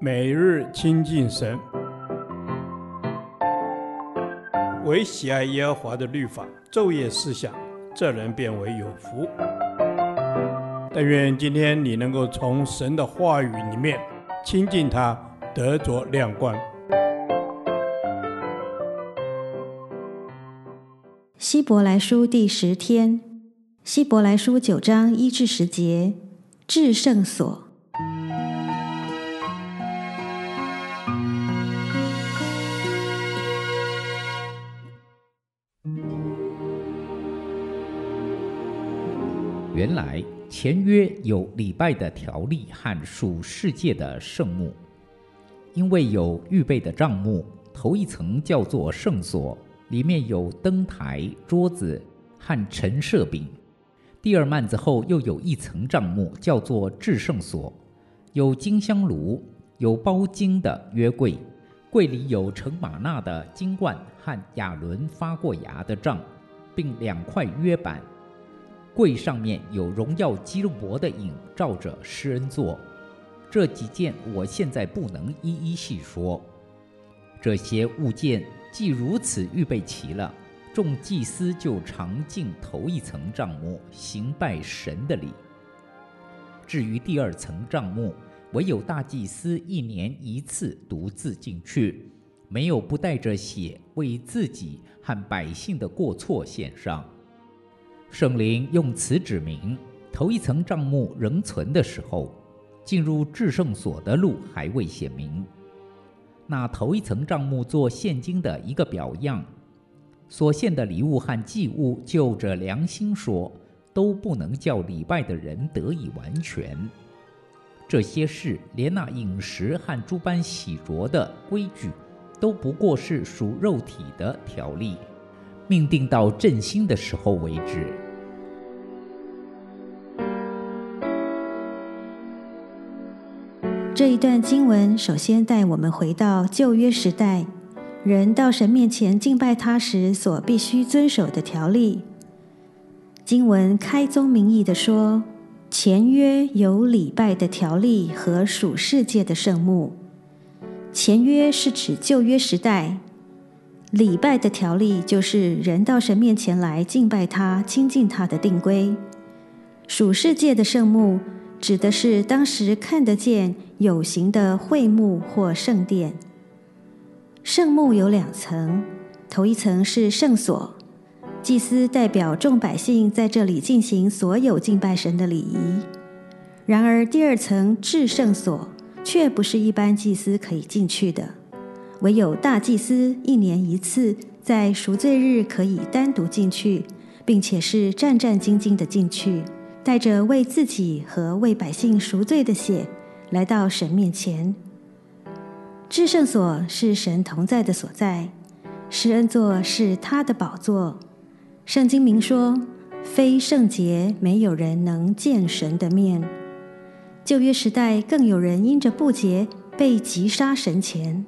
每日亲近神，唯喜爱耶和华的律法，昼夜思想，这人便为有福。但愿今天你能够从神的话语里面亲近他，得着亮光。希伯来书第十天，希伯来书九章一至十节，至圣所。原来前约有礼拜的条例和属世界的圣幕，因为有预备的帐幕，头一层叫做圣所，里面有灯台、桌子和陈设饼；第二幔子后又有一层帐幕，叫做至圣所，有金香炉，有包金的约柜，柜里有盛玛纳的金冠和亚伦发过芽的杖，并两块约板。柜上面有荣耀基路伯的影照着施恩座，这几件我现在不能一一细说。这些物件既如此预备齐了，众祭司就常进头一层帐幕，行拜神的礼。至于第二层帐幕，唯有大祭司一年一次独自进去，没有不带着血为自己和百姓的过错献上。圣灵用此指明，头一层帐幕仍存的时候，进入至圣所的路还未显明。那头一层帐幕做现金的一个表样，所献的礼物和祭物，就着良心说，都不能叫礼拜的人得以完全。这些事，连那饮食和诸般洗濯的规矩，都不过是属肉体的条例，命定到振兴的时候为止。这一段经文首先带我们回到旧约时代，人到神面前敬拜他时所必须遵守的条例。经文开宗明义地说，前约有礼拜的条例和属世界的圣幕。前约是指旧约时代，礼拜的条例就是人到神面前来敬拜他、亲近他的定规。属世界的圣幕。指的是当时看得见有形的会幕或圣殿。圣幕有两层，头一层是圣所，祭司代表众百姓在这里进行所有敬拜神的礼仪。然而，第二层至圣所却不是一般祭司可以进去的，唯有大祭司一年一次在赎罪日可以单独进去，并且是战战兢兢的进去。带着为自己和为百姓赎罪的血，来到神面前。至圣所是神同在的所在，施恩座是他的宝座。圣经明说，非圣洁，没有人能见神的面。旧约时代更有人因着不洁被击杀神前，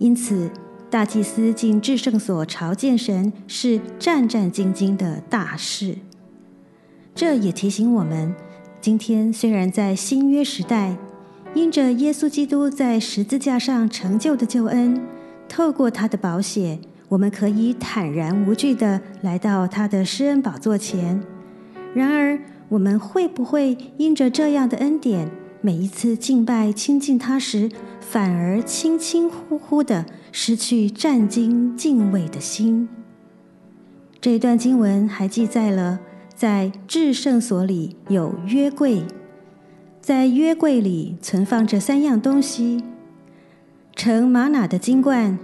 因此大祭司进至圣所朝见神是战战兢兢的大事。这也提醒我们，今天虽然在新约时代，因着耶稣基督在十字架上成就的救恩，透过他的宝血，我们可以坦然无惧地来到他的施恩宝座前。然而，我们会不会因着这样的恩典，每一次敬拜亲近他时，反而轻轻忽忽地失去战兢敬畏的心？这段经文还记载了。在至圣所里有约柜，在约柜里存放着三样东西：盛吗哪的金罐、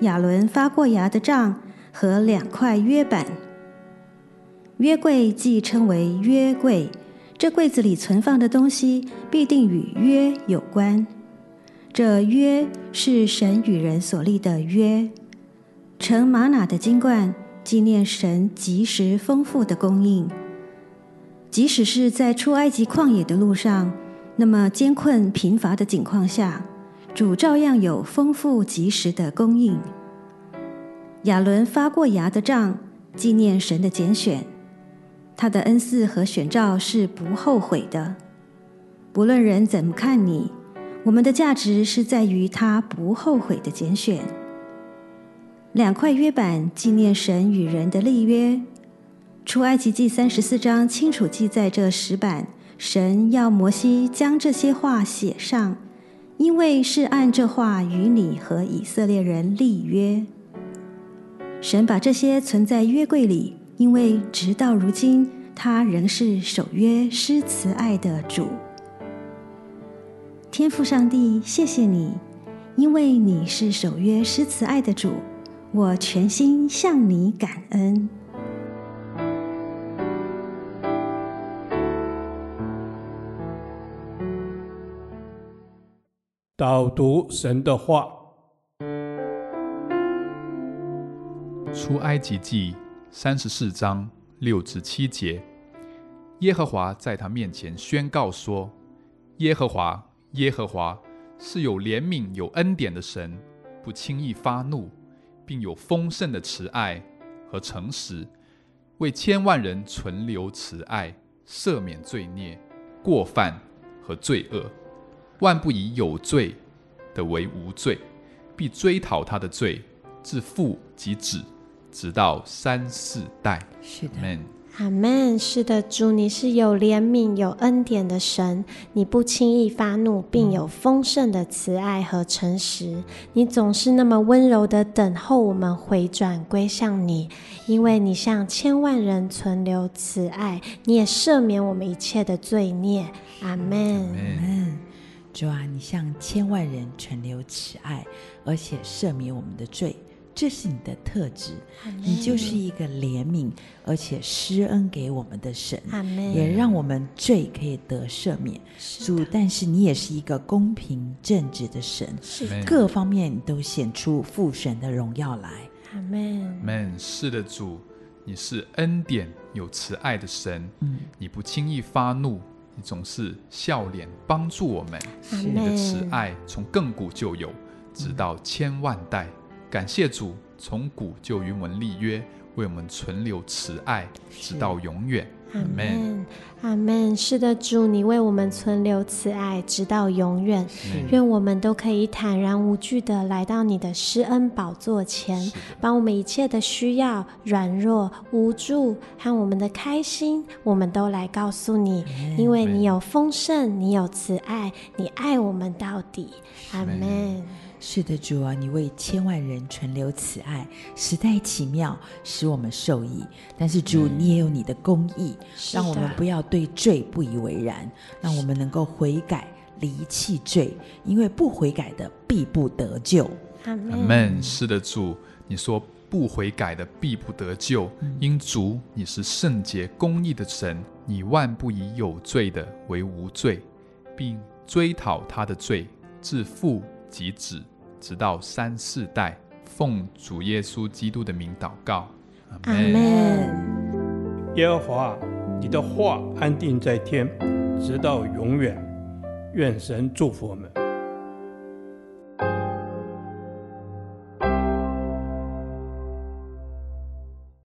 亚伦发过芽的杖和两块约板。约柜既称为约柜，这柜子里存放的东西必定与约有关。这约是神与人所立的约。盛玛瑙的金冠。纪念神及时丰富的供应，即使是在出埃及旷野的路上，那么艰困贫乏的境况下，主照样有丰富及时的供应。亚伦发过芽的杖，纪念神的拣选，他的恩赐和选召是不后悔的。不论人怎么看你，我们的价值是在于他不后悔的拣选。两块约版纪念神与人的立约。出埃及记三十四章清楚记载这石板，神要摩西将这些话写上，因为是按这话与你和以色列人立约。神把这些存在约柜里，因为直到如今，他仍是守约施慈爱的主。天父上帝，谢谢你，因为你是守约施慈爱的主，我全心向你感恩。导读神的话，出埃及记三十四章六至七节，耶和华在他面前宣告说：“耶和华，耶和华是有怜悯、有恩典的神，不轻易发怒，并有丰盛的慈爱和诚实，为千万人存留慈爱，赦免罪孽、过犯和罪恶。”万不以有罪的为无罪，必追讨他的罪，自父及子，直到三四代。是的，阿门。阿门。是的，主，你是有怜悯、有恩典的神，你不轻易发怒，并有丰盛的慈爱和诚实。你总是那么温柔的等候我们回转归向你，因为你向千万人存留慈爱，你也赦免我们一切的罪孽。阿门。阿门。主啊，你向千万人存留慈爱，而且赦免我们的罪，这是你的特质。你就是一个怜悯而且施恩给我们的神，也让我们罪可以得赦免。主，但是你也是一个公平正直的神，各方面都显出父神的荣耀来。阿门。阿门。是的，主，你是恩典有慈爱的神，嗯，你不轻易发怒。你总是笑脸帮助我们，你的慈爱从亘古就有，直到千万代。感谢主，从古就与我们立约，为我们存留慈爱，直到永远。阿门，阿门。是的，主，你为我们存留慈爱，直到永远。愿我们都可以坦然无惧的来到你的施恩宝座前，把我们一切的需要、软弱、无助和我们的开心，我们都来告诉你，因为你有丰盛，你有慈爱，你爱我们到底。阿门。是的，主啊，你为千万人存留慈爱，实在奇妙，使我们受益。但是主，你也有你的公义，让我们不要对罪不以为然，让我们能够悔改，离弃罪，因为不悔改的必不得救。阿门。是的，主，你说不悔改的必不得救，嗯、因主你是圣洁公义的神，你万不以有罪的为无罪，并追讨他的罪，自父及止。直到三四代，奉主耶稣基督的名祷告，阿门。耶和华，你的话安定在天，直到永远。愿神祝福我们。